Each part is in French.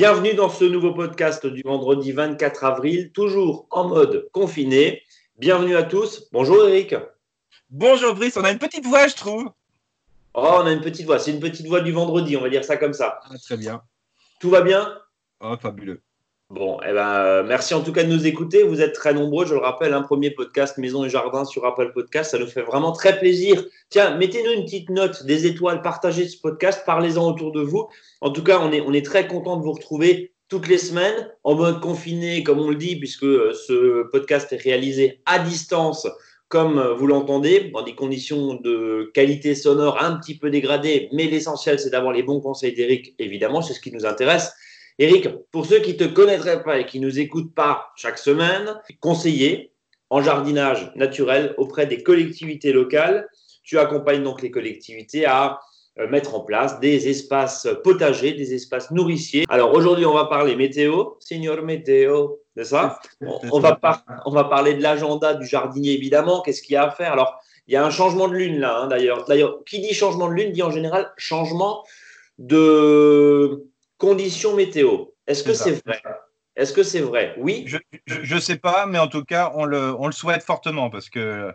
Bienvenue dans ce nouveau podcast du vendredi 24 avril, toujours en mode confiné. Bienvenue à tous. Bonjour Eric. Bonjour Brice, on a une petite voix, je trouve. Oh, on a une petite voix. C'est une petite voix du vendredi, on va dire ça comme ça. Ah, très bien. Tout va bien? Oh, fabuleux. Bon, eh ben, euh, merci en tout cas de nous écouter. Vous êtes très nombreux, je le rappelle, un premier podcast Maison et Jardin sur Apple Podcast. Ça nous fait vraiment très plaisir. Tiens, mettez-nous une petite note, des étoiles, partagez ce podcast, parlez-en autour de vous. En tout cas, on est, on est très content de vous retrouver toutes les semaines en mode confiné, comme on le dit, puisque euh, ce podcast est réalisé à distance, comme euh, vous l'entendez, dans des conditions de qualité sonore un petit peu dégradées. Mais l'essentiel, c'est d'avoir les bons conseils d'Eric, évidemment, c'est ce qui nous intéresse. Eric, pour ceux qui ne te connaîtraient pas et qui nous écoutent pas chaque semaine, conseiller en jardinage naturel auprès des collectivités locales. Tu accompagnes donc les collectivités à euh, mettre en place des espaces potagers, des espaces nourriciers. Alors aujourd'hui, on va parler météo, signor météo, c'est ça? On, va on va parler de l'agenda du jardinier, évidemment. Qu'est-ce qu'il y a à faire? Alors, il y a un changement de lune là, hein, d'ailleurs. D'ailleurs, qui dit changement de lune dit en général changement de conditions météo. Est-ce que c'est vrai? Est-ce que c'est vrai? Oui Je ne sais pas, mais en tout cas, on le, on le souhaite fortement parce que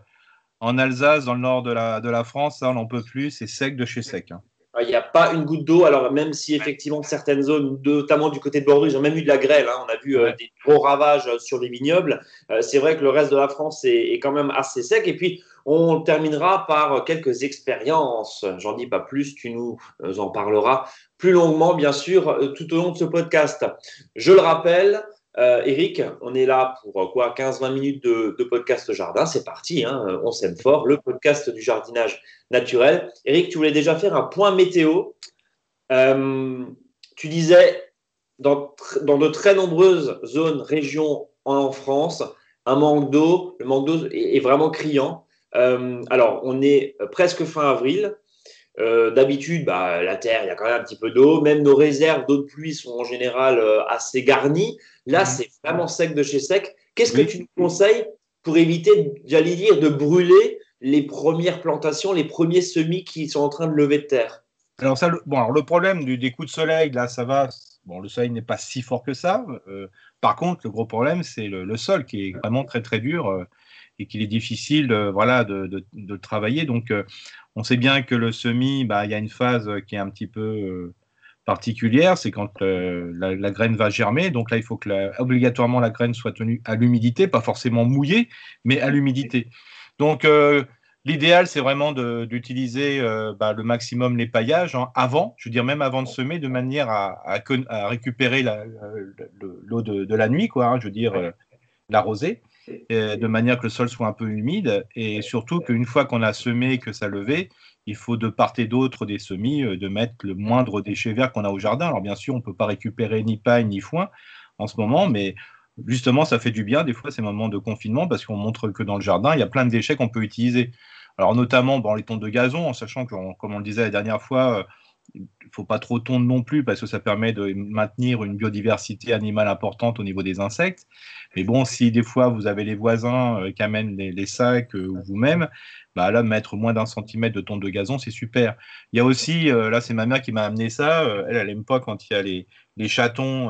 en Alsace, dans le nord de la, de la France, ça, on n'en peut plus, c'est sec de chez sec. Hein. Ah, il n'y a pas une goutte d'eau. Alors, même si effectivement certaines zones, notamment du côté de Bordeaux, ils ont même eu de la grêle. Hein. On a vu euh, des gros ravages sur les vignobles. Euh, c'est vrai que le reste de la France est, est, quand même assez sec. Et puis, on terminera par quelques expériences. J'en dis pas plus, tu nous en parleras plus longuement, bien sûr, euh, tout au long de ce podcast. Je le rappelle, euh, Eric, on est là pour euh, quoi 15-20 minutes de, podcast jardin. C'est parti, hein, on s'aime fort. Le podcast du jardinage naturel. Eric, tu voulais déjà faire un point météo. tu disais, dans, de très nombreuses zones, régions en France, un manque d'eau. Le manque d'eau est, vraiment criant. Euh, alors, on est presque fin avril. Euh, D'habitude, bah, la terre, il y a quand même un petit peu d'eau. Même nos réserves d'eau de pluie sont en général euh, assez garnies. Là, mhm. c'est vraiment sec de chez sec. Qu'est-ce que tu nous conseilles pour éviter, j'allais dire, de brûler les premières plantations, les premiers semis qui sont en train de lever de terre? Alors, ça, le, bon, alors, le problème du, des coups de soleil, là, ça va. Bon, le soleil n'est pas si fort que ça. Euh, par contre, le gros problème, c'est le, le, sol qui est vraiment très, très dur. Euh, et qu'il est difficile de, voilà, de, de, travailler. Donc, euh, on sait bien que le semis, bah, il y a une phase qui est un petit peu euh, particulière, c'est quand euh, la, graine va germer. Donc là, il faut que obligatoirement la graine soit tenue à l'humidité, pas forcément mouillée, mais à l'humidité. Donc, L'idéal, c'est vraiment d'utiliser bah, le maximum les paillages hein, avant, je veux dire même avant de semer, de manière à, à, récupérer l'eau de, de, la nuit, quoi, hein, je veux dire l'arroser. De manière que le sol soit un peu humide et surtout qu'une fois qu'on a semé, que ça levait, il faut de part et d'autre des semis euh, de mettre le moindre déchet vert qu'on a au jardin. Alors bien sûr, on ne peut pas récupérer ni paille ni foin en ce moment, mais justement, ça fait du bien des fois ces moments de confinement parce qu'on montre que dans le jardin, il y a plein de déchets qu'on peut utiliser. Alors notamment dans les tontes de gazon, en sachant que, comme on le disait la dernière fois, euh, faut pas trop tondre non plus parce que ça permet de maintenir une biodiversité animale importante au niveau des insectes. Mais bon, si des fois vous avez les voisins euh, qui amènent les, sacs euh, ou vous-même, bah là, mettre moins d'un centimètre de tonte de gazon, c'est super. Il y a aussi, euh, là, c'est ma mère qui m'a amené ça. elle, elle pas quand il y a les, les chatons.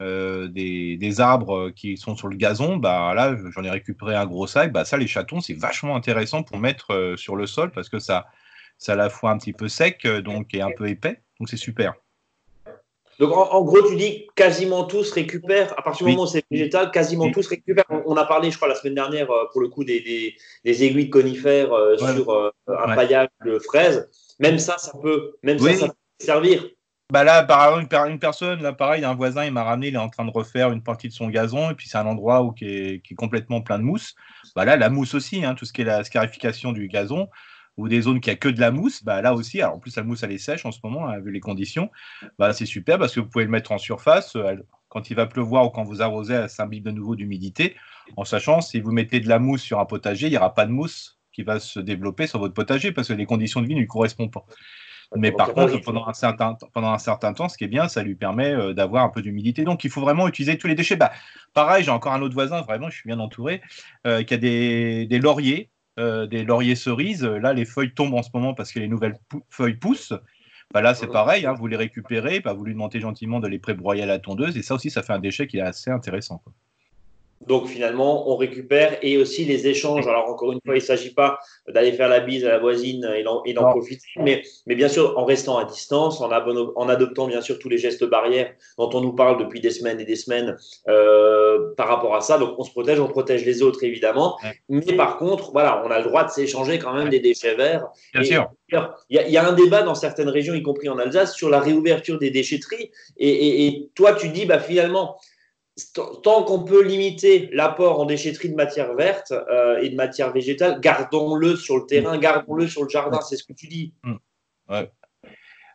des, des, arbres qui sont sur le gazon, bah là j'en ai récupéré un gros sac. Bah ça, les chatons, c'est vachement intéressant pour mettre sur le sol parce que ça, c'est à la fois un petit peu sec euh, donc, et un peu épais. Donc c'est super. Donc en, gros, tu dis quasiment tous récupèrent, à partir du moment où c'est végétal, quasiment tous récupèrent. On, a parlé, je crois, la semaine dernière, euh, pour le coup, des, aiguilles de conifères euh, sur un paillage de fraises. Même ça, ça peut, même ça, ça peut servir. Bah là, par exemple, une, personne, là, pareil, un voisin, il m'a ramené, il est en train de refaire une partie de son gazon, et puis c'est un endroit où qui est, complètement plein de mousse. Bah là, la mousse aussi, hein, tout ce qui est la scarification du gazon, ou des zones qui a que de la mousse, bah là aussi, alors en plus la mousse elle est sèche en ce moment, hein, vu les conditions, bah c'est super parce que vous pouvez le mettre en surface. Euh, quand il va pleuvoir ou quand vous arrosez, ça imbibe de nouveau d'humidité. En sachant, si vous mettez de la mousse sur un potager, il n'y aura pas de mousse qui va se développer sur votre potager parce que les conditions de vie ne lui correspondent pas. Mais par contre, pendant un, certain, pendant un certain temps, ce qui est bien, ça lui permet euh, d'avoir un peu d'humidité. Donc, il faut vraiment utiliser tous les déchets. Bah, pareil, j'ai encore un autre voisin, vraiment, je suis bien entouré, euh, qui a des, des lauriers euh, des lauriers cerises. Là, les feuilles tombent en ce moment parce que les nouvelles feuilles poussent. Bah là, c'est pareil, hein, vous les récupérez, bah, vous lui demandez gentiment de les prébroyer à la tondeuse, et ça aussi, ça fait un déchet qui est assez intéressant. Quoi. Donc finalement, on récupère et aussi les échanges. Alors encore une fois, il ne s'agit pas d'aller faire la bise à la voisine et d'en profiter, mais, mais, bien sûr en restant à distance, en, en, adoptant bien sûr tous les gestes barrières dont on nous parle depuis des semaines et des semaines euh, par rapport à ça. Donc on se protège, on protège les autres évidemment, mais par contre, voilà, on a le droit de s'échanger quand même des déchets verts. Bien sûr. Il y, a, un débat dans certaines régions, y compris en Alsace, sur la réouverture des déchetteries. Et, et toi, tu dis, bah, finalement, tant qu'on peut limiter l'apport en déchetterie de matière verte euh, et de matière végétale, gardons-le sur le terrain, gardons-le sur le jardin, c'est ce que tu dis. Mmh.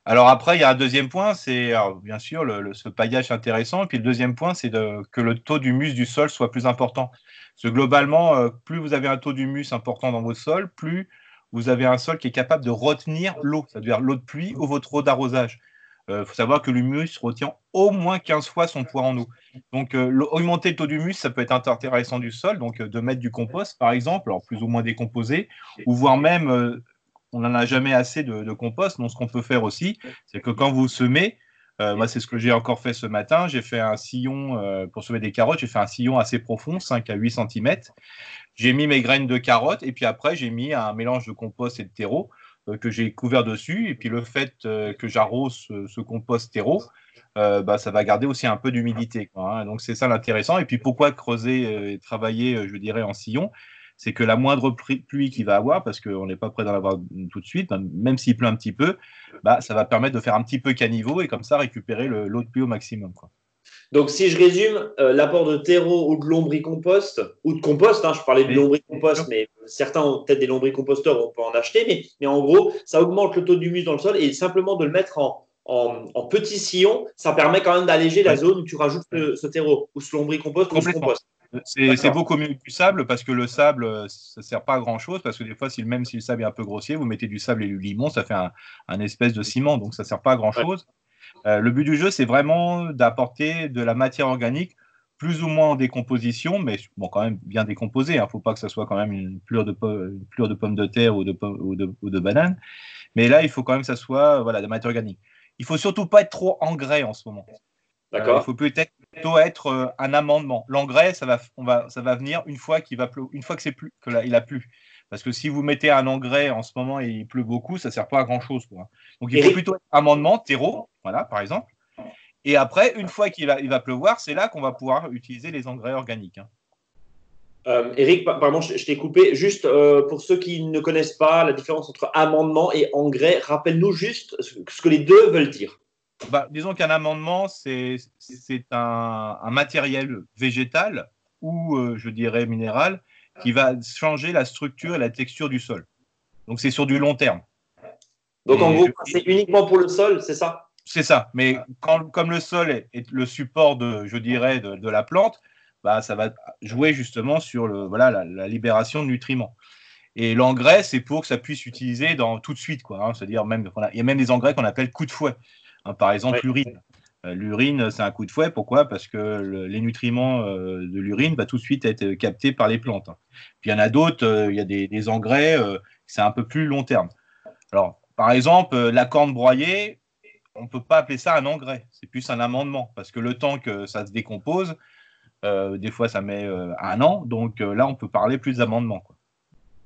Alors après, il y a un deuxième point, c'est bien sûr le, ce paillage intéressant. Et puis le deuxième point, c'est que le taux d'humus du sol soit plus important. Parce que globalement, euh, plus vous avez un taux d'humus important dans votre sol, plus vous avez un sol qui est capable de retenir l'eau, c'est-à-dire l'eau de pluie ou votre eau d'arrosage. Il euh, faut savoir que l'humus retient au moins 15 fois son poids en eau. Donc, euh, augmenter le taux d'humus, ça peut être intéressant du sol, donc euh, de mettre du compost, par exemple, alors plus ou moins décomposé, ou voire même, on n'en a jamais assez de, compost. Donc, ce qu'on peut faire aussi, c'est que quand vous semez, moi, c'est ce que j'ai encore fait ce matin. J'ai fait un sillon pour semer des carottes. J'ai fait un sillon assez profond, 5 à 8 cm. J'ai mis mes graines de carottes et puis après, j'ai mis un mélange de compost et de terreau. Euh, que j'ai couvert dessus. Et puis le fait euh, que j'arrose ce, compost terreau, euh, bah, ça va garder aussi un peu d'humidité. Hein. Donc c'est ça l'intéressant. Et puis pourquoi creuser et travailler, je dirais, en sillon? C'est que la moindre pluie qu'il va avoir, parce qu'on n'est pas prêt d'en avoir tout de suite, ben, même s'il pleut un petit peu, bah, ça va permettre de faire un petit peu caniveau et comme ça récupérer l'eau de pluie au maximum. Donc, si je résume, euh, l'apport de terreau ou de lombricompost, ou de compost, hein, je parlais de lombricompost, mais certains ont peut-être des lombricomposteurs, on peut en acheter, mais, mais, en gros, ça augmente le taux d'humus dans le sol et simplement de le mettre en, en, petit sillon, ça permet quand même d'alléger la zone où tu rajoutes ce, terreau, ou ce lombricompost ou ce compost. C'est beaucoup mieux que du sable parce que le sable, ça ne sert pas à grand chose. Parce que des fois, si, même si le sable est un peu grossier, vous mettez du sable et du limon, ça fait un, un espèce de ciment, donc ça ne sert pas à grand chose. Euh, le but du jeu, c'est vraiment d'apporter de la matière organique plus ou moins en décomposition, mais bon, quand même bien décomposée. Il hein. ne faut pas que ce soit quand même une plure de, de pommes de terre ou de, ou, de, bananes. Mais là, il faut quand même que ça soit voilà, de la matière organique. Il faut surtout pas être trop engrais en ce moment. D'accord. il faut peut-être plutôt être euh, un amendement. L'engrais, ça va, on va, ça va venir une fois qu'il va une fois que c'est plus, que il a plu. Parce que si vous mettez un engrais en ce moment et il pleut beaucoup, ça ne sert pas à grand chose. Quoi. Donc il faut plutôt amendement, terreau, voilà, par exemple. Et après, une fois qu'il va, il va pleuvoir, c'est là qu'on va pouvoir utiliser les engrais organiques. Hein. Euh, Eric, pardon, je, t'ai coupé. Juste euh, pour ceux qui ne connaissent pas la différence entre amendement et engrais, rappelle-nous juste ce que les deux veulent dire. Bah, disons qu'un amendement, c'est un, un, matériel végétal ou, euh, je dirais, minéral qui va changer la structure et la texture du sol. Donc c'est sur du long terme. Donc en gros, c'est uniquement pour le sol, c'est ça? C'est ça. Mais quand, comme le sol est, le support de, je dirais, de, la plante, bah, ça va jouer justement sur le, voilà, la, libération de nutriments. Et l'engrais, c'est pour que ça puisse utiliser dans, tout de suite. Quoi, hein. C'est-à-dire même, il y a même des engrais qu'on appelle coup de fouet. Hein, par exemple, l'urine. Euh, l'urine, c'est un coup de fouet. Pourquoi? Parce que les nutriments euh, de l'urine vont tout de suite être captés par les plantes. Puis il y en a d'autres, euh, il y a des, engrais, c'est un peu plus long terme. Alors, par exemple, la corne broyée, on ne peut pas appeler ça un engrais, c'est plus un amendement, parce que le temps que ça se décompose, des fois ça met un an, donc là on peut parler plus d'amendement.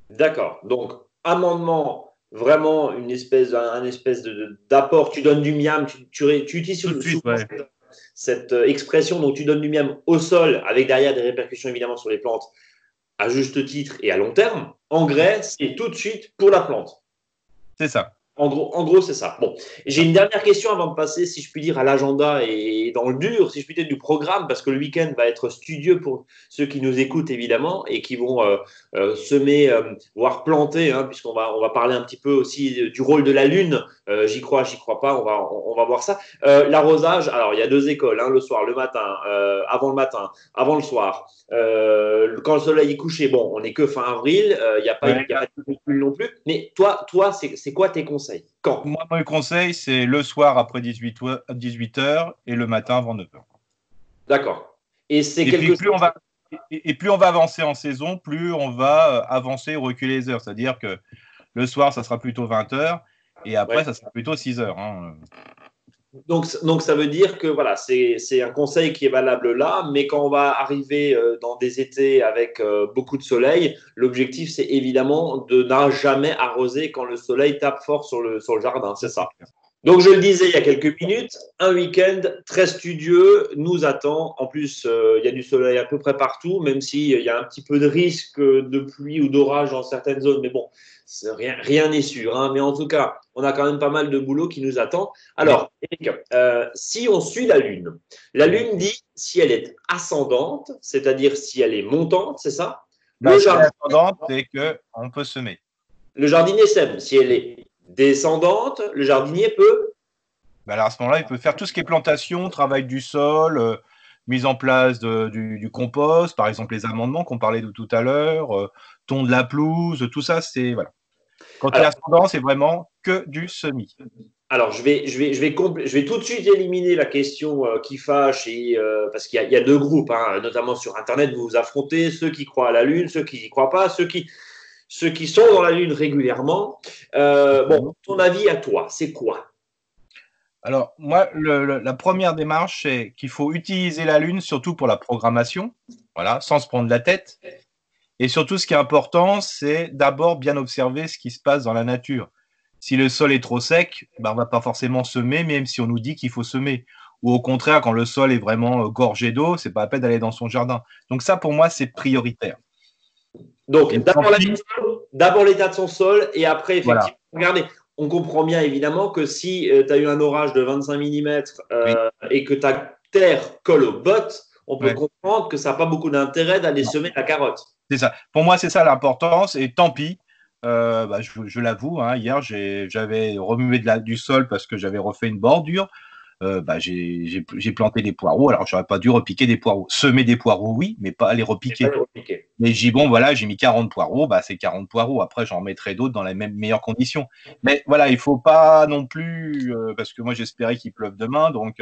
D'accord, donc amendement vraiment une espèce, un, espèce d'apport. Tu donnes du miam, tu, tu, utilises cette, euh, expression, donc tu donnes du miam au sol, avec derrière des répercussions évidemment sur les plantes, à juste titre et à long terme. Engrais, c'est tout de suite pour la plante. C'est ça. En gros, en gros c'est ça. Bon, j'ai une dernière question avant de passer, si je puis dire, à l'agenda et dans le dur, si je puis dire, du programme, parce que le week-end va être studieux pour ceux qui nous écoutent évidemment et qui vont euh, euh, semer, euh, voire planter, hein, puisqu'on va, on va parler un petit peu aussi du rôle de la lune. j'y crois, j'y crois pas. On va, on, va voir ça. L'arrosage. Alors, il y a deux écoles, hein, le soir, le matin, avant le matin, avant le soir. quand le soleil est couché, bon, on n'est que fin avril. Il n'y a pas, de non plus. Mais toi, toi, c'est quoi tes conseils? Quand Moi, mon conseil, c'est le soir après 18 h et le matin avant 9h. D'accord. Et c'est quelque plus on va et, plus on va avancer en saison, plus on va euh, avancer ou reculer les heures. C'est-à-dire que le soir, ça sera plutôt 20 h Et après, ça sera plutôt 6 heures. Hein. Donc, donc, ça veut dire que voilà, c'est un conseil qui est valable là, mais quand on va arriver euh, dans des étés avec euh, beaucoup de soleil, l'objectif c'est évidemment de ne jamais arroser quand le soleil tape fort sur le, sur le jardin, c'est ça. Donc je le disais il y a quelques minutes, un week-end très studieux nous attend. En plus, euh, il y a du soleil à peu près partout, même s'il y a un petit peu de risque de pluie ou d'orage dans certaines zones, mais bon, rien n'est sûr. Hein. Mais en tout cas, on a quand même pas mal de boulot qui nous attend. Alors, Eric, euh, si on suit la Lune, la Lune dit si elle est ascendante, c'est-à-dire si elle est montante, c'est ça? Bah, Le ascendante, c'est qu'on peut semer. Le jardinier sème. Si elle est descendante, le jardinier peut bah, alors à ce moment-là, il peut faire tout ce qui est plantation, travail du sol, euh, mise en place du, compost, par exemple les amendements qu'on parlait de tout à l'heure, euh, ton de la pelouse, tout ça, c'est voilà. Quand il y a ascendant, c'est vraiment que du semis. Alors, je vais, je, vais, je, vais je vais tout de suite éliminer la question euh, qui fâche, et, euh, parce qu'il y, a deux groupes, hein, notamment sur Internet, vous vous affrontez, ceux qui croient à la Lune, ceux qui n'y croient pas, ceux qui, ceux qui sont dans la Lune régulièrement. Euh, bon, ton avis à toi, c'est quoi? Alors, moi, la première démarche, c'est qu'il faut utiliser la Lune surtout pour la programmation, voilà, sans se prendre la tête. Et surtout, ce qui est important, c'est d'abord bien observer ce qui se passe dans la nature. Si le sol est trop sec, ben, on ne va pas forcément semer, même si on nous dit qu'il faut semer. Ou au contraire, quand le sol est vraiment euh, gorgé d'eau, c'est pas la peine d'aller dans son jardin. Donc ça, pour moi, c'est prioritaire. Donc d'abord l'état de son sol et après, effectivement, regardez, on comprend bien évidemment que si euh, tu as eu un orage de 25 mm euh, et que ta terre colle aux bottes, on peut comprendre que ça n'a pas beaucoup d'intérêt d'aller semer la carotte. C'est ça. Pour moi, c'est ça l'importance. Et tant pis, euh, bah, je, l'avoue, hein, hier, j'avais remué de la, du sol parce que j'avais refait une bordure. Euh, bah, j'ai planté des poireaux. Alors, j'aurais pas dû repiquer des poireaux. Semer des poireaux, oui, mais pas les repiquer. Mais j'ai bon, voilà, j'ai mis 40 poireaux. Bah, c'est 40 poireaux. Après, j'en mettrai d'autres dans les mêmes meilleures conditions. Mais voilà, il faut pas non plus, euh, parce que moi, j'espérais qu'il pleuve demain. Donc,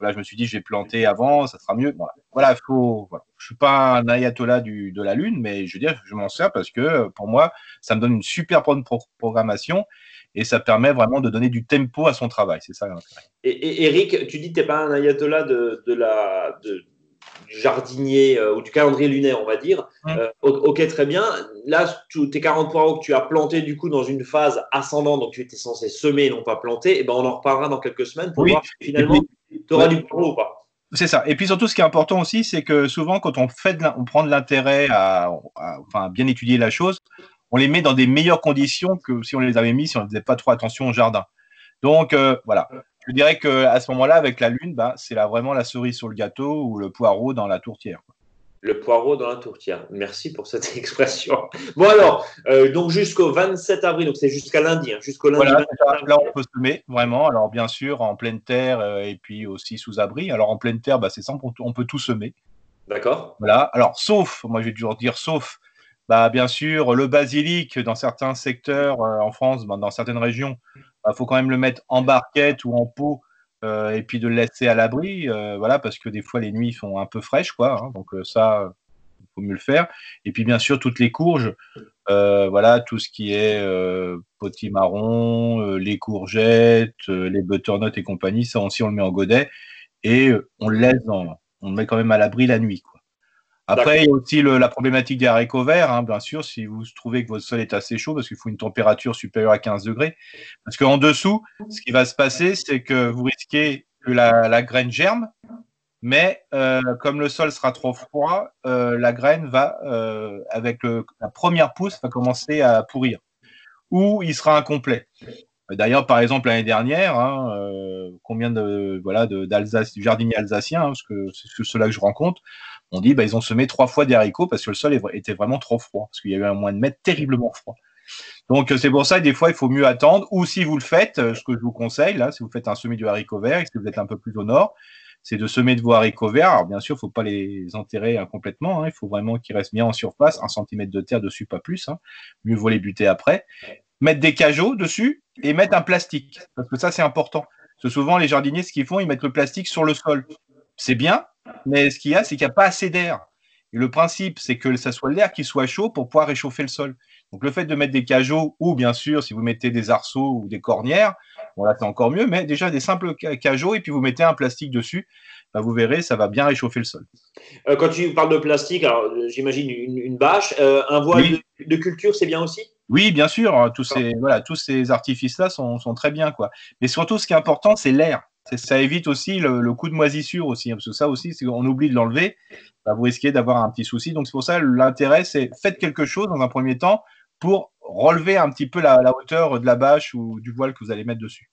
Là, je me suis dit, je vais planter avant, ça sera mieux. Voilà, faut. Voilà. Je suis pas un ayatollah du, de la lune, mais je veux dire, je m'en sers parce que pour moi, ça me donne une super bonne programmation et ça permet vraiment de donner du tempo à son travail. C'est ça l'intérêt. Et, Eric, tu dis que tu n'es pas un ayatollah de, de la, de, du jardinier euh, ou du calendrier lunaire, on va dire. Mmh. Euh, ok, très bien. Là, tes 40 poireaux que tu as plantés du coup dans une phase ascendante, donc tu étais censé semer et non pas planter, et eh ben on en reparlera dans quelques semaines pour voir si finalement tu auras du poireau ou pas. C'est ça. Et puis surtout, ce qui est important aussi, c'est que souvent, quand on, fait on prend de l'intérêt à, bien étudier la chose, on les met dans des meilleures conditions que si on les avait mis, si on ne faisait pas trop attention au jardin. Donc, euh, voilà. Je dirais qu'à ce moment-là, avec la lune, bah, c'est vraiment la cerise sur le gâteau ou le poireau dans la tourtière. Le poireau dans la tourtière. Merci pour cette expression. Bon alors, euh, donc jusqu'au 27 avril, donc c'est jusqu'à lundi, hein, jusqu'au lundi. là, on peut semer vraiment. Alors bien sûr en pleine terre euh, et puis aussi sous abri. Alors en pleine terre, bah, c'est simple, on peut tout semer. D'accord. Voilà. Alors sauf, moi je vais toujours dire sauf, bah bien sûr le basilic dans certains secteurs euh, en France, bah, dans certaines régions, il faut quand même le mettre en barquette ou en pot euh, et puis de le laisser à l'abri, euh, voilà, parce que des fois les nuits font un peu fraîches, quoi. Hein, donc euh, ça, il faut mieux le faire. Et puis bien sûr toutes les courges, voilà, tout ce qui est potimarron, les courgettes, les butternuts et compagnie, ça aussi on le met en godet et on le laisse dans, on le met quand même à l'abri la nuit, quoi. Après, il y a aussi la problématique des haricots verts, hein, bien sûr, si vous trouvez que votre sol est assez chaud, parce qu'il faut une température supérieure à 15 degrés. Parce qu'en dessous, ce qui va se passer, c'est que vous risquez que la, graine germe, mais euh, comme le sol sera trop froid, euh, la graine va, euh, avec la première pousse, va commencer à pourrir, ou il sera incomplet. D'ailleurs, par exemple, l'année dernière, hein, combien de voilà d'Alsace, jardiniers alsaciens, hein, parce que c'est ceux-là que je rencontre, on dit bah, ils ont semé trois fois des haricots parce que le sol était vraiment trop froid, parce qu'il y a eu un mois de mai terriblement froid. Donc c'est pour ça que des fois il faut mieux attendre, ou si vous le faites, euh, ce que je vous conseille, là, si vous faites un semis de haricots verts et que vous êtes un peu plus au nord, c'est de semer de vos haricots verts. Alors bien sûr, il ne faut pas les enterrer hein, complètement, hein. il faut vraiment qu'ils restent bien en surface, un centimètre de terre dessus, pas plus. Hein. Mieux vaut les buter après. Mettre des cajots dessus et mettre un plastique, parce que ça c'est important. Parce que souvent les jardiniers, ce qu'ils font, ils mettent le plastique sur le sol. C'est bien, mais ce qu'il y a, c'est qu'il n'y a pas assez d'air. Et le principe, c'est que ça soit l'air qui soit chaud pour pouvoir réchauffer le sol. Donc le fait de mettre des cajots ou bien sûr si vous mettez des arceaux ou des cornières, bon là c'est encore mieux, mais déjà des simples cajots et puis vous mettez un plastique dessus, bah, vous verrez ça va bien réchauffer le sol. Euh, quand tu parles de plastique, alors j'imagine une, bâche, euh, un voile de, culture c'est bien aussi? Oui bien sûr, hein, tous ces voilà tous ces artifices là sont, sont très bien quoi. Mais surtout ce qui est important c'est l'air ça évite aussi le, coup de moisissure aussi, hein, parce que ça aussi, si on oublie de l'enlever, bah, vous risquez d'avoir un petit souci. Donc c'est pour ça l'intérêt, c'est faites quelque chose dans un premier temps pour relever un petit peu la, hauteur de la bâche ou du voile que vous allez mettre dessus.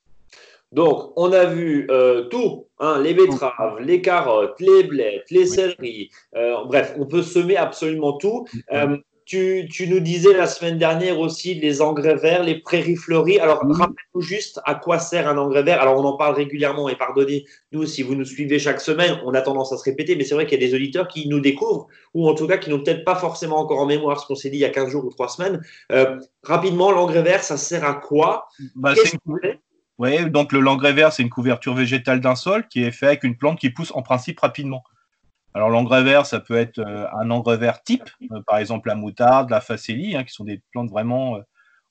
Donc, on a vu euh, tout, hein, les betteraves, les carottes, les blettes, les céleris. Euh, bref, on peut semer absolument tout. Euh, tu, nous disais la semaine dernière aussi les engrais verts, les prairies fleuries. Alors, rappelle-nous juste à quoi sert un engrais vert. Alors, on en parle régulièrement et pardonnez-nous si vous nous suivez chaque semaine, on a tendance à se répéter, mais c'est vrai qu'il y a des auditeurs qui nous découvrent ou en tout cas qui n'ont peut-être pas forcément encore en mémoire ce qu'on s'est dit il y a 15 jours ou 3 semaines. Euh, rapidement, l'engrais vert, ça sert à quoi? Bah, Oui, donc le l'engrais vert, c'est une couverture végétale d'un sol qui est fait avec une plante qui pousse en principe rapidement. Alors l'engrais vert, ça peut être euh, un engrais vert type, euh, par exemple la moutarde, la facélie, hein, qui sont des plantes vraiment, euh,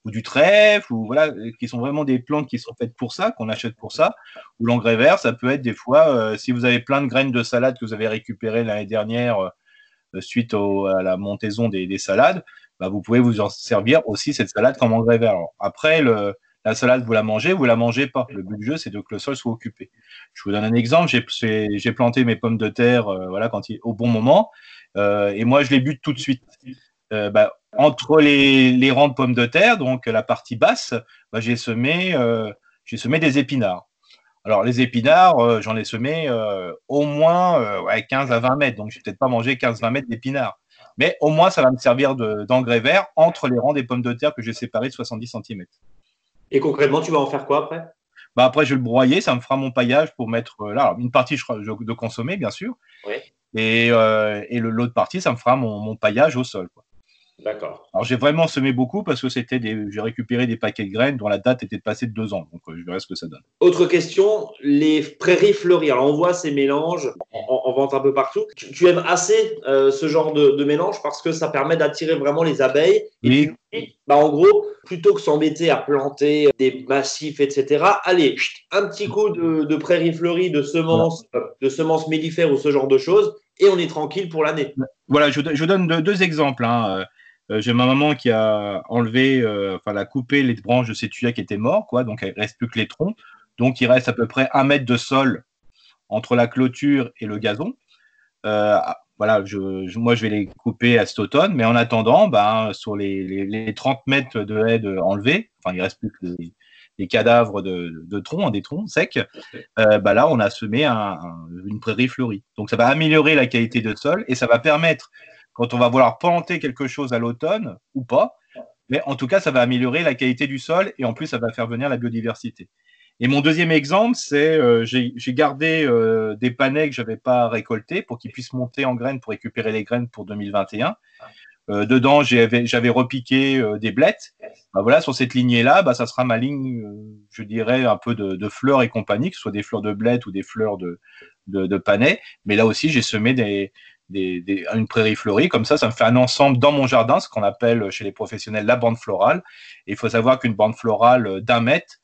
ou du trèfle, ou voilà, qui sont vraiment des plantes qui sont faites pour ça, qu'on achète pour ça. Ou l'engrais vert, ça peut être des fois, si vous avez plein de graines de salade que vous avez récupérées l'année dernière suite à la montaison des, salades, bah, vous pouvez vous en servir aussi cette salade comme engrais vert. après, le, la salade, vous la mangez ou vous la mangez pas? Le but du jeu, c'est que le sol soit occupé. Je vous donne un exemple. J'ai planté mes pommes de terre euh, voilà, au bon moment. Euh, et moi, je les bute tout de suite. Euh, bah, entre les, rangs de pommes de terre, donc la partie basse, bah, j'ai semé, des épinards. Alors, les épinards, j'en ai semé au moins 15 à 20 mètres. Donc, je vais peut-être pas manger 15-20 mètres d'épinards. Mais au moins, ça va me servir d'engrais vert entre les rangs des pommes de terre que j'ai séparées de 70 cm. Et concrètement, tu vas en faire quoi après? Bah après, je vais le broyer, ça me fera mon paillage pour mettre euh, là. une partie je, de consommer, bien sûr. Et, euh, et l'autre partie, ça me fera mon, mon paillage au sol. D'accord. Alors j'ai vraiment semé beaucoup parce que c'était des, j'ai récupéré des paquets de graines dont la date était passée de deux ans. Donc euh, je verrai ce que ça donne. Autre question, les prairies fleuries. Alors on voit ces mélanges en, vente un peu partout. Tu, aimes assez euh, ce genre de, mélange parce que ça permet d'attirer vraiment les abeilles. oui. bah, en gros, plutôt que s'embêter à planter des massifs, etc. Allez, un petit coup de, prairies fleuries, de semences, de semences mellifères ou ce genre de choses, et on est tranquille pour l'année. Voilà, je, je donne deux, exemples. Hein. Euh, j'ai ma maman qui a enlevé, euh, enfin, a coupé les branches de ces tuyaux qui étaient morts, quoi. Donc, il reste plus que les troncs. Donc, il reste à peu près un mètre de sol entre la clôture et le gazon. Euh, voilà, je, moi, je vais les couper à cet automne. Mais en attendant, ben, sur les, les, 30 mètres de haie enlevés, enfin, il reste plus que les, cadavres de, de, troncs, hein, des troncs secs. ben là, on a semé une prairie fleurie. Donc, ça va améliorer la qualité de sol et ça va permettre quand on va vouloir planter quelque chose à l'automne ou pas. Mais en tout cas, ça va améliorer la qualité du sol et en plus, ça va faire venir la biodiversité. Et mon deuxième exemple, c'est euh, j'ai gardé euh, des panais que je n'avais pas récoltés pour qu'ils puissent monter en graines pour récupérer les graines pour 2021. Euh, dedans, j'avais repiqué des blettes. Bah, voilà, sur cette lignée-là, bah, ça sera ma ligne, je dirais, un peu de, fleurs et compagnie, que ce soit des fleurs de blettes ou des fleurs de, panais. Mais là aussi, j'ai semé une prairie fleurie. Comme ça, ça me fait un ensemble dans mon jardin, ce qu'on appelle chez les professionnels la bande florale. Et il faut savoir qu'une bande florale d'un mètre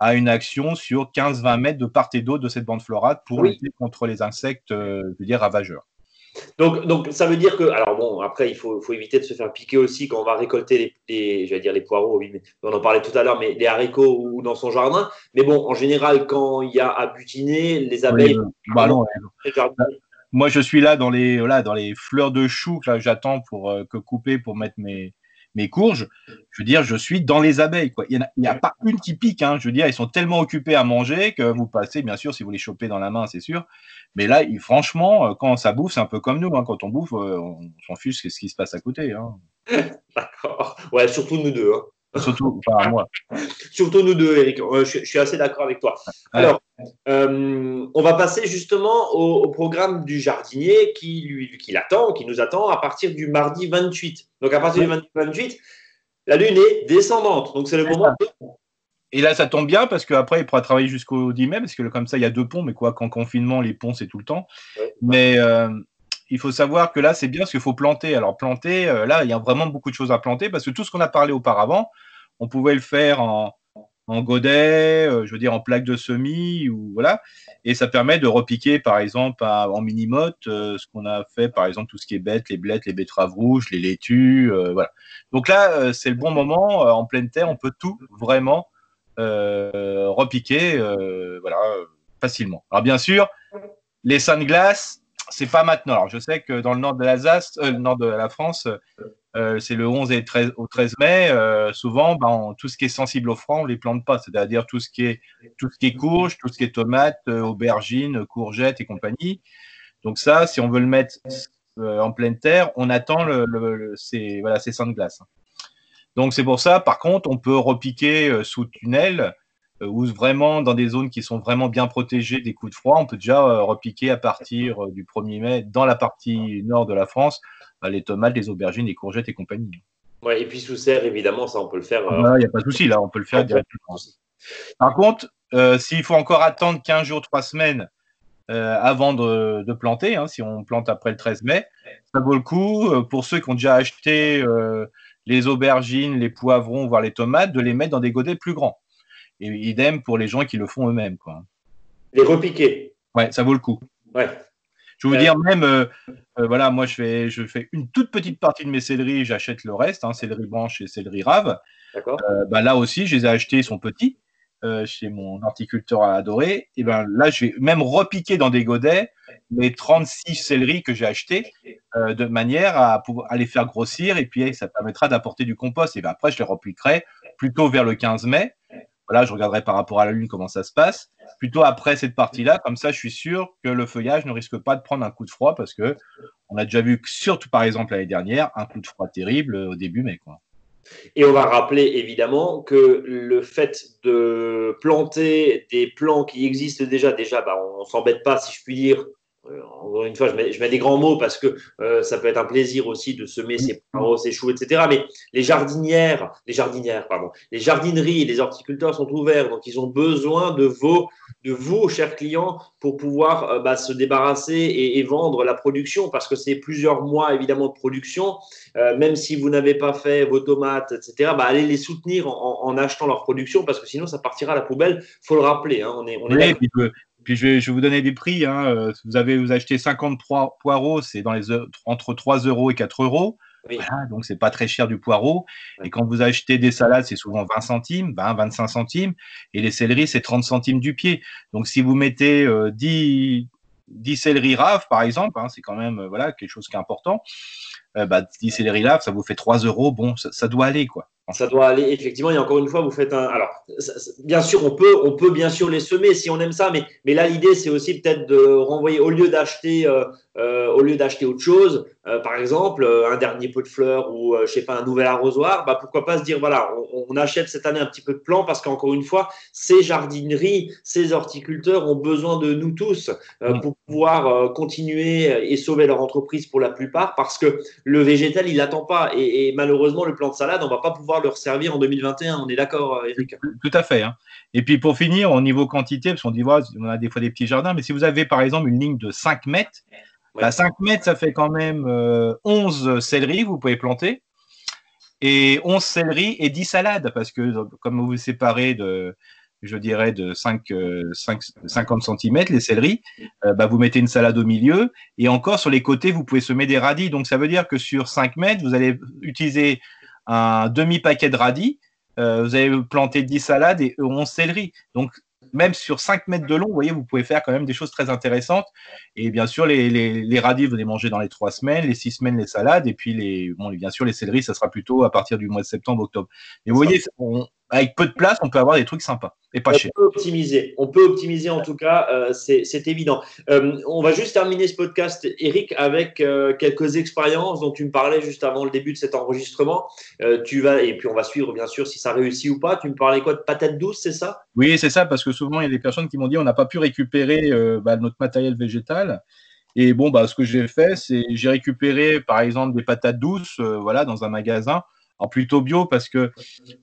a une action sur 15-20 mètres de part et d'autre de cette bande florale pour lutter contre les insectes, euh, je veux dire, ravageurs. Donc, donc, ça veut dire que, alors bon, après, il faut, faut, éviter de se faire piquer aussi quand on va récolter les, les dire les poireaux, oui, mais on en parlait tout à l'heure, mais les haricots ou dans son jardin. Mais bon, en général, quand il y a à butiner, les abeilles. bah non, moi, je suis là dans les, voilà, dans les fleurs de chou que j'attends pour euh, que couper pour mettre mes, mes courges. Je veux dire, je suis dans les abeilles. Quoi. Il n'y a, pas une qui pique. Hein. Je veux dire, ils sont tellement occupés à manger que vous passez, bien sûr, si vous les chopez dans la main, c'est sûr. Mais là, franchement, euh, quand ça bouffe, c'est un peu comme nous. Hein. Quand on bouffe, euh, on s'en fiche ce qui se passe à côté. Hein. D'accord. Ouais, surtout nous deux. Surtout, enfin, moi. Surtout nous deux, Eric. Je, suis assez d'accord avec toi. Alors, euh, on va passer justement au, programme du jardinier qui, lui, qui l'attend, qui nous attend à partir du mardi 28. Donc, à partir du mardi 28, la lune est descendante. Donc, c'est le moment. Et là, ça tombe bien parce qu'après, il pourra travailler jusqu'au 10 mai, parce que comme ça, il y a deux ponts, mais quoi qu'en confinement, les ponts, c'est tout le temps. Mais euh, il faut savoir que là, c'est bien parce qu'il faut planter. Alors, planter, euh, là, il y a vraiment beaucoup de choses à planter parce que tout ce qu'on a parlé auparavant, on pouvait le faire en, godet, euh, je veux dire en plaque de semis, ou voilà. Et ça permet de repiquer, par exemple, en mini-motte, euh, ce qu'on a fait, par exemple, tout ce qui est bête, les blettes, les betteraves rouges, les laitues, voilà. Donc là, c'est le bon moment. en pleine terre, on peut tout vraiment repiquer, voilà, facilement. Alors, bien sûr, les seins de glace, c'est pas maintenant. Alors, je sais que dans le nord de l'Alsace, euh, le nord de la France, euh, c'est le 11 et 13, au 13 mai. Euh, souvent, ben, tout ce qui est sensible au froid, on les plante pas. C'est-à-dire tout ce qui est tout ce qui est courge, tout ce qui est tomates, aubergines, courgettes et compagnie. Donc ça, si on veut le mettre en pleine terre, on attend le, le, ces voilà de glace. Donc c'est pour ça. Par contre, on peut repiquer sous tunnel ou vraiment dans des zones qui sont vraiment bien protégées des coups de froid, on peut déjà euh, repiquer à partir euh, du 1er mai dans la partie nord de la France les tomates, les aubergines, les courgettes et compagnie. Ouais, et puis sous serre, évidemment, ça on peut le faire. Il n'y a pas de souci, là, on peut le faire directement. Par contre, s'il faut encore attendre 15 jours, 3 semaines avant de, planter, hein, si on plante après le 13 mai, ça vaut le coup pour ceux qui ont déjà acheté les aubergines, les poivrons, voire les tomates, de les mettre dans des godets plus grands. Et idem pour les gens qui le font eux-mêmes. Quoi. Les repiquer. Ouais, ça vaut le coup. Ouais. Je veux dire, même, euh, euh, voilà, moi, je fais, je fais une toute petite partie de mes céleris, j'achète le reste, hein, céleri branche et céleri rave. D'accord. Euh, bah, là aussi, je les ai achetés, ils sont petits, chez mon horticulteur adoré. Et ben là, je vais même repiquer dans des godets les 36 céleris que j'ai achetés, de manière à, pouvoir, à les faire grossir, et puis ça permettra d'apporter du compost. Et ben après, je les repiquerai plutôt vers le 15 mai, voilà, je regarderai par rapport à la Lune comment ça se passe. Plutôt après cette partie-là, comme ça, je suis sûr que le feuillage ne risque pas de prendre un coup de froid parce que on a déjà vu, surtout par exemple l'année dernière, un coup de froid terrible au début mai. Quoi. Et on va rappeler évidemment que le fait de planter des plants qui existent déjà, déjà, bah, on ne s'embête pas, si je puis dire, encore une fois, je mets, des grands mots parce que euh, ça peut être un plaisir aussi de semer ses poireaux, ses choux, etc. Mais les jardinières, les jardinières, pardon, les jardineries, les horticulteurs sont ouverts, donc ils ont besoin de vos, de vous, chers clients, pour pouvoir euh, bah, se débarrasser et, vendre la production, parce que c'est plusieurs mois évidemment de production. même si vous n'avez pas fait vos tomates, etc. Bah, allez les soutenir en, achetant leur production, parce que sinon ça partira à la poubelle. Faut le rappeler. Hein, on est, on est puis je vais, vous donner des prix. Hein. Euh, vous avez vous achetez 53 poireaux, c'est dans les entre 3 euros et 4 euros. Voilà, donc c'est pas très cher du poireau. Et quand vous achetez des salades, c'est souvent 20 centimes, 20, 25 centimes. Et les céleris, c'est 30 centimes du pied. Donc si vous mettez 10, euh, 10 céleris raves, par exemple, hein, c'est quand même euh, voilà, quelque chose qui est important. bah, 10 céleris raves, ça vous fait 3 euros. Bon, ça, ça doit aller, quoi. Ça doit aller, effectivement, et encore une fois, vous faites un. Alors, bien sûr, on peut, on peut bien sûr les semer si on aime ça, mais, mais là, l'idée, c'est aussi peut-être de renvoyer, au lieu d'acheter euh, euh, au lieu d'acheter autre chose, euh, par exemple un dernier pot de fleurs ou je sais pas un nouvel arrosoir, bah pourquoi pas se dire voilà on, achète cette année un petit peu de plants parce qu'encore une fois ces jardineries, ces horticulteurs ont besoin de nous tous mm. pour pouvoir continuer et sauver leur entreprise pour la plupart parce que le végétal il n'attend pas et, malheureusement le plan de salade on va pas pouvoir leur servir en 2021 on est d'accord Eric Tout à fait. Hein. Et puis pour finir au niveau quantité parce qu'on dit voilà, on a des fois des petits jardins mais si vous avez par exemple une ligne de 5 mètres 5 bah, mètres, ça fait quand même 11 euh, céleris, vous pouvez planter. Et 11 céleris et 10 salades, parce que comme vous vous séparez de, je dirais, de 5, 50 cm les céleris, euh, bah, vous mettez une salade au milieu. Et encore, sur les côtés, vous pouvez semer des radis. Donc, ça veut dire que sur 5 mètres, vous allez utiliser un demi-paquet de radis. Euh, vous allez planter 10 salades et 11 céleris. Donc, même sur 5 mètres de long, vous voyez, vous pouvez faire quand même des choses très intéressantes. Et bien sûr, les, les, radis, vous les manger dans les 3 semaines, les 6 semaines, les salades. Et puis, les, bon, bien sûr, les céleris, ça sera plutôt à partir du mois de septembre, octobre. Et vous voyez, avec peu de place, on peut avoir des trucs sympas et pas on cher. Peut optimiser. On peut optimiser en tout cas, euh, c'est évident. Euh, on va juste terminer ce podcast, Eric, avec euh, quelques expériences dont tu me parlais juste avant le début de cet enregistrement. tu vas et puis on va suivre bien sûr si ça réussit ou pas. Tu me parlais quoi de patates douces, c'est ça? Oui, c'est ça parce que souvent il y a des personnes qui m'ont dit on n'a pas pu récupérer bah, notre matériel végétal. Et bon, bah, ce que j'ai fait, c'est j'ai récupéré par exemple des patates douces, voilà, dans un magasin Plutôt bio parce que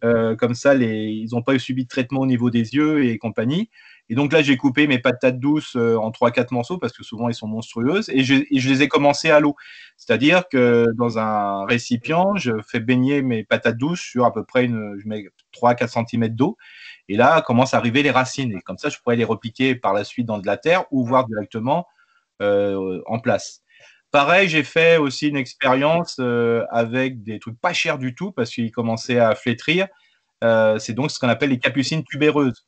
euh, comme ça, ils n'ont pas subi de traitement au niveau des yeux et compagnie. Et donc là, j'ai coupé mes patates douces euh, en 3-4 morceaux parce que souvent elles sont monstrueuses et je, et je les ai commencées à l'eau. C'est-à-dire que dans un récipient, je fais baigner mes patates douces sur à peu près une, je mets 3-4 cm d'eau. Et là, commencent à arriver les racines. Et comme ça, je pourrais les repiquer par la suite dans de la terre ou voir directement euh, en place. Pareil, j'ai fait aussi une expérience euh, avec des trucs pas chers du tout parce qu'ils commençaient à flétrir. Euh, c'est donc ce qu'on appelle les capucines tubéreuses.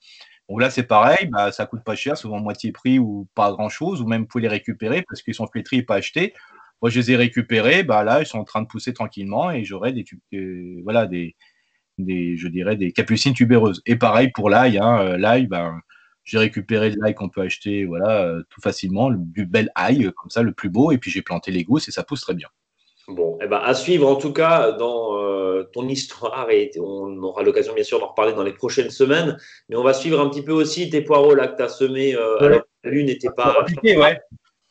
Donc là, c'est pareil, bah, ça coûte pas cher, souvent moitié prix ou pas grand chose, ou même vous pouvez les récupérer parce qu'ils sont flétris et pas achetés. Moi, je les ai récupérés, bah là, ils sont en train de pousser tranquillement et j'aurai des, euh, voilà, des, je dirais, des capucines tubéreuses. Et pareil pour l'ail, hein, l'ail, ben, j'ai récupéré de l'ail qu'on peut acheter voilà, euh, tout facilement, du bel ail, euh, comme ça, le plus beau, et puis j'ai planté les gousses et ça pousse très bien. Bon, eh ben, à suivre en tout cas dans euh, ton histoire et on aura l'occasion bien sûr d'en reparler dans les prochaines semaines, mais on va suivre un petit peu aussi tes poireaux là que tu as semés alors que la lune n'était pas. Piqué, ouais.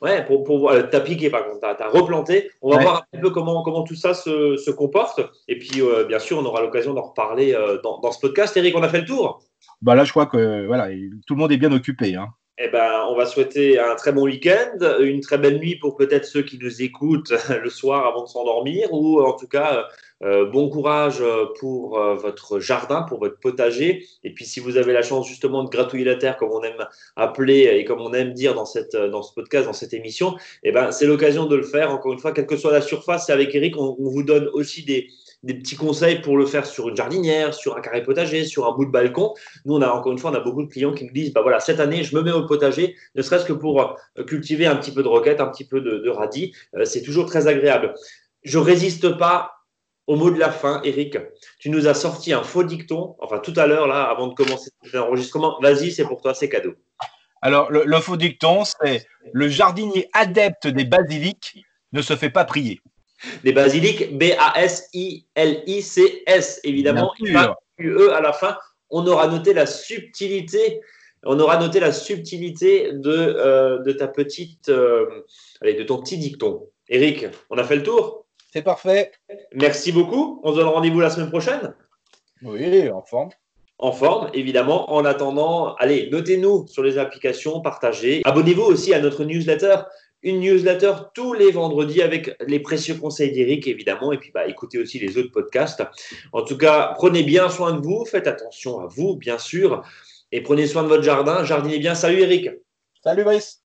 Ouais, pour, pour voir, t'as piqué par contre, t'as as replanté. On va voir un petit peu comment, comment tout ça se, se comporte. Et puis, bien sûr, on aura l'occasion d'en reparler dans, dans, ce podcast. Eric, on a fait le tour? Bah là, je crois que voilà, tout le monde est bien occupé. Hein. Eh ben, on va souhaiter un très bon week-end, une très belle nuit pour peut-être ceux qui nous écoutent le soir avant de s'endormir, ou en tout cas, euh, bon courage pour euh, votre jardin, pour votre potager. Et puis, si vous avez la chance justement de gratouiller la terre, comme on aime appeler et comme on aime dire dans, cette, dans ce podcast, dans cette émission, eh ben, c'est l'occasion de le faire. Encore une fois, quelle que soit la surface, avec Eric, on vous donne aussi des, des petits conseils pour le faire sur une jardinière, sur un carré potager, sur un bout de balcon. Nous, on a encore une fois, on a beaucoup de clients qui nous disent, bah voilà, cette année, je me mets au potager, ne serait-ce que pour euh, cultiver un petit peu de roquette, un petit peu de, radis. Euh, c'est toujours très agréable. Je résiste pas au mot de la fin, Eric. Tu nous as sorti un faux dicton, enfin tout à l'heure, là, avant de commencer l'enregistrement. Vas-y, c'est pour toi, c'est cadeau. Alors, le, le faux dicton, c'est le jardinier adepte des basiliques ne se fait pas prier. Des basiliques, B-A-S-I-L-I-C-S, évidemment. E à la fin. On aura noté la subtilité. On aura noté la subtilité de, euh, de ta petite, euh, allez, de ton petit dicton. Eric, on a fait le tour? C'est parfait. Merci beaucoup. On se donne rendez-vous la semaine prochaine? Oui, en forme en forme, évidemment. En attendant, allez, notez-nous sur les applications, partagez. Abonnez-vous aussi à notre newsletter une newsletter tous les vendredis avec les précieux conseils d'Eric, évidemment, et puis bah, écoutez aussi les autres podcasts. En tout cas, prenez bien soin de vous, faites attention à vous, bien sûr, et prenez soin de votre jardin, jardinez bien. Salut Eric. Salut Brice.